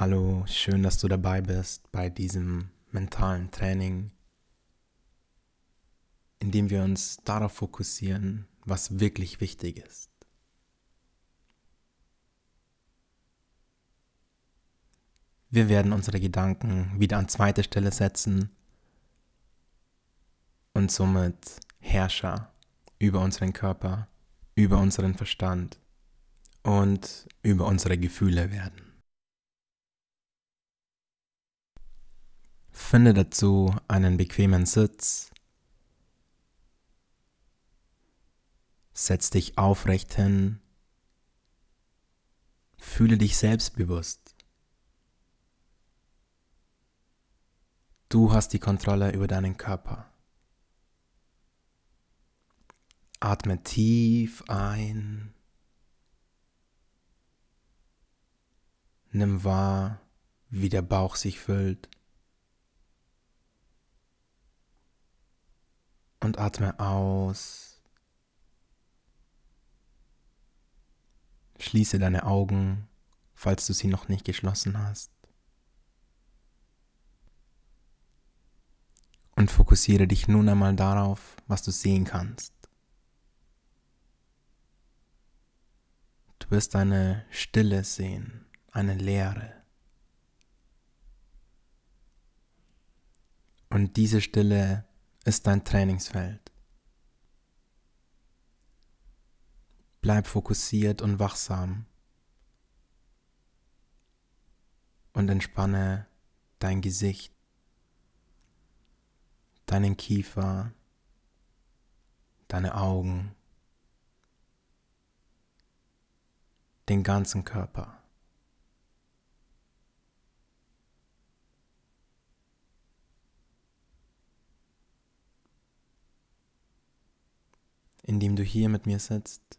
Hallo, schön, dass du dabei bist bei diesem mentalen Training, in dem wir uns darauf fokussieren, was wirklich wichtig ist. Wir werden unsere Gedanken wieder an zweite Stelle setzen und somit Herrscher über unseren Körper, über unseren Verstand und über unsere Gefühle werden. Finde dazu einen bequemen Sitz. Setz dich aufrecht hin. Fühle dich selbstbewusst. Du hast die Kontrolle über deinen Körper. Atme tief ein. Nimm wahr, wie der Bauch sich füllt. Und atme aus. Schließe deine Augen, falls du sie noch nicht geschlossen hast. Und fokussiere dich nun einmal darauf, was du sehen kannst. Du wirst eine Stille sehen, eine Leere. Und diese Stille ist dein Trainingsfeld. Bleib fokussiert und wachsam und entspanne dein Gesicht, deinen Kiefer, deine Augen, den ganzen Körper. Indem du hier mit mir sitzt,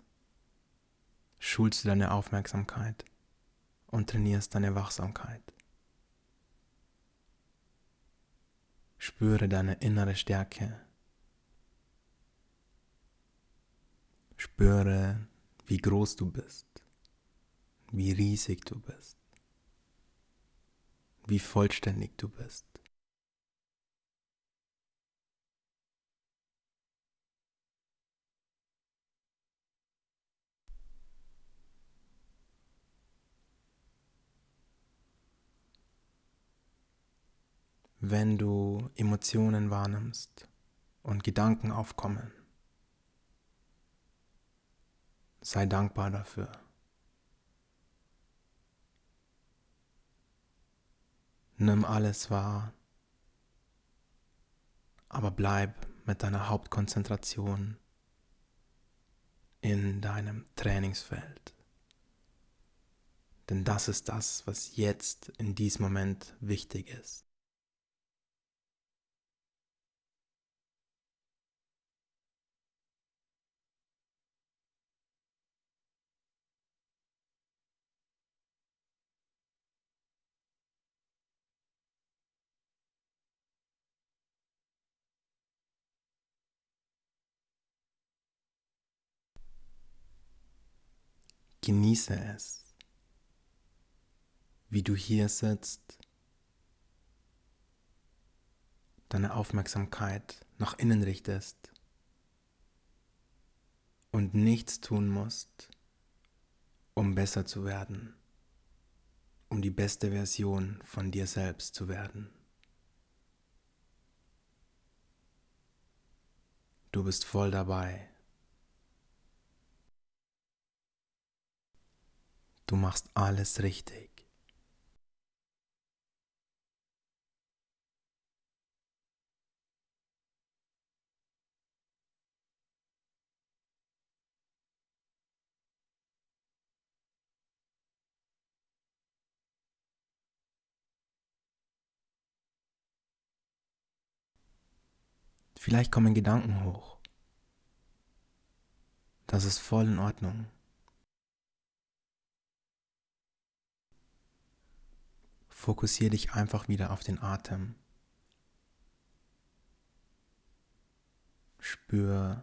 schulst du deine Aufmerksamkeit und trainierst deine Wachsamkeit. Spüre deine innere Stärke. Spüre, wie groß du bist, wie riesig du bist, wie vollständig du bist. Wenn du Emotionen wahrnimmst und Gedanken aufkommen. Sei dankbar dafür. Nimm alles wahr, aber bleib mit deiner Hauptkonzentration in deinem Trainingsfeld. Denn das ist das, was jetzt in diesem Moment wichtig ist. Genieße es, wie du hier sitzt, deine Aufmerksamkeit nach innen richtest und nichts tun musst, um besser zu werden, um die beste Version von dir selbst zu werden. Du bist voll dabei. Du machst alles richtig. Vielleicht kommen Gedanken hoch. Das ist voll in Ordnung. Fokussiere dich einfach wieder auf den Atem. Spür,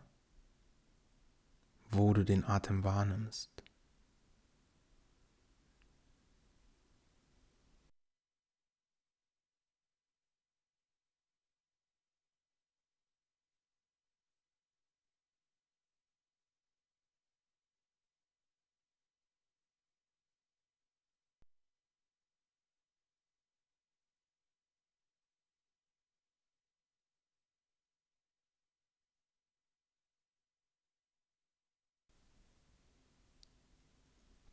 wo du den Atem wahrnimmst.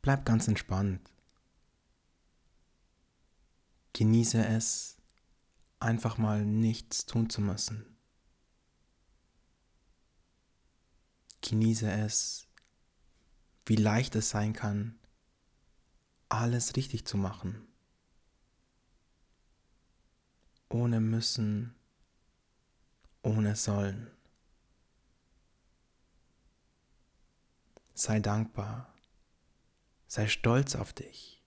Bleib ganz entspannt. Genieße es, einfach mal nichts tun zu müssen. Genieße es, wie leicht es sein kann, alles richtig zu machen. Ohne müssen, ohne sollen. Sei dankbar. Sei stolz auf dich.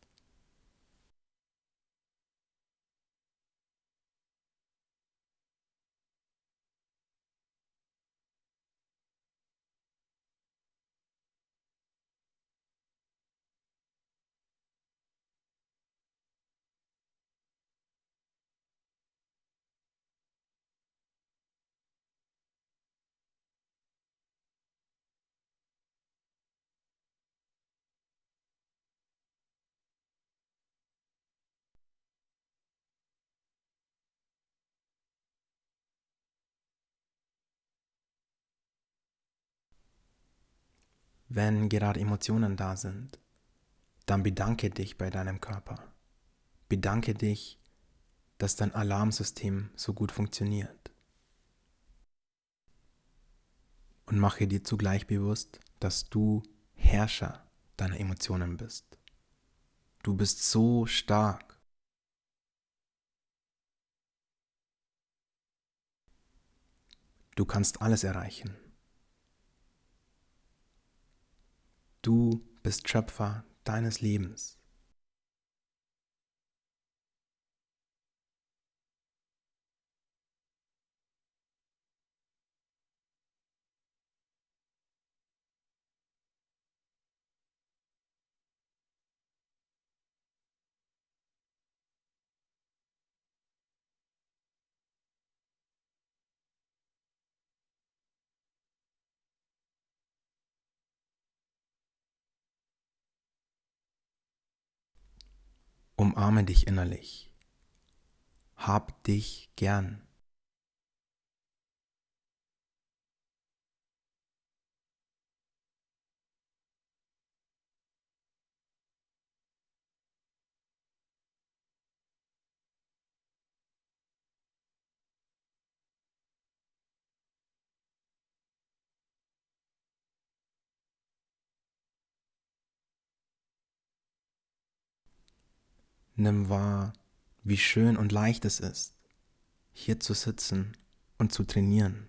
Wenn gerade Emotionen da sind, dann bedanke dich bei deinem Körper. Bedanke dich, dass dein Alarmsystem so gut funktioniert. Und mache dir zugleich bewusst, dass du Herrscher deiner Emotionen bist. Du bist so stark. Du kannst alles erreichen. Du bist Schöpfer deines Lebens. Umarme dich innerlich. Hab dich gern. Nimm wahr, wie schön und leicht es ist, hier zu sitzen und zu trainieren.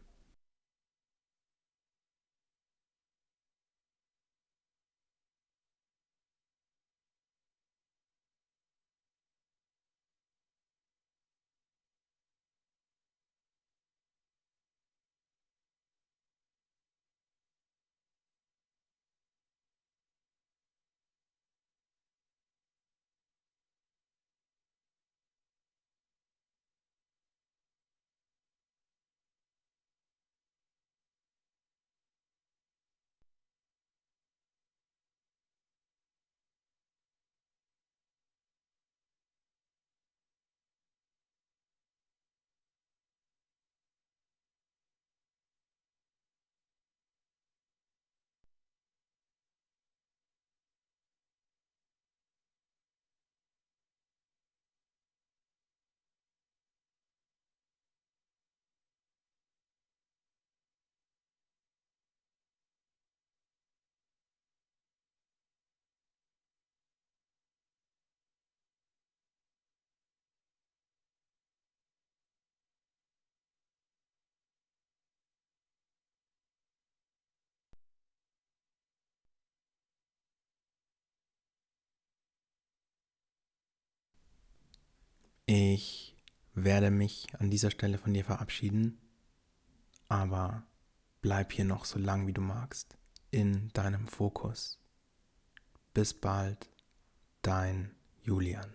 Ich werde mich an dieser Stelle von dir verabschieden, aber bleib hier noch so lang wie du magst in deinem Fokus. Bis bald, dein Julian.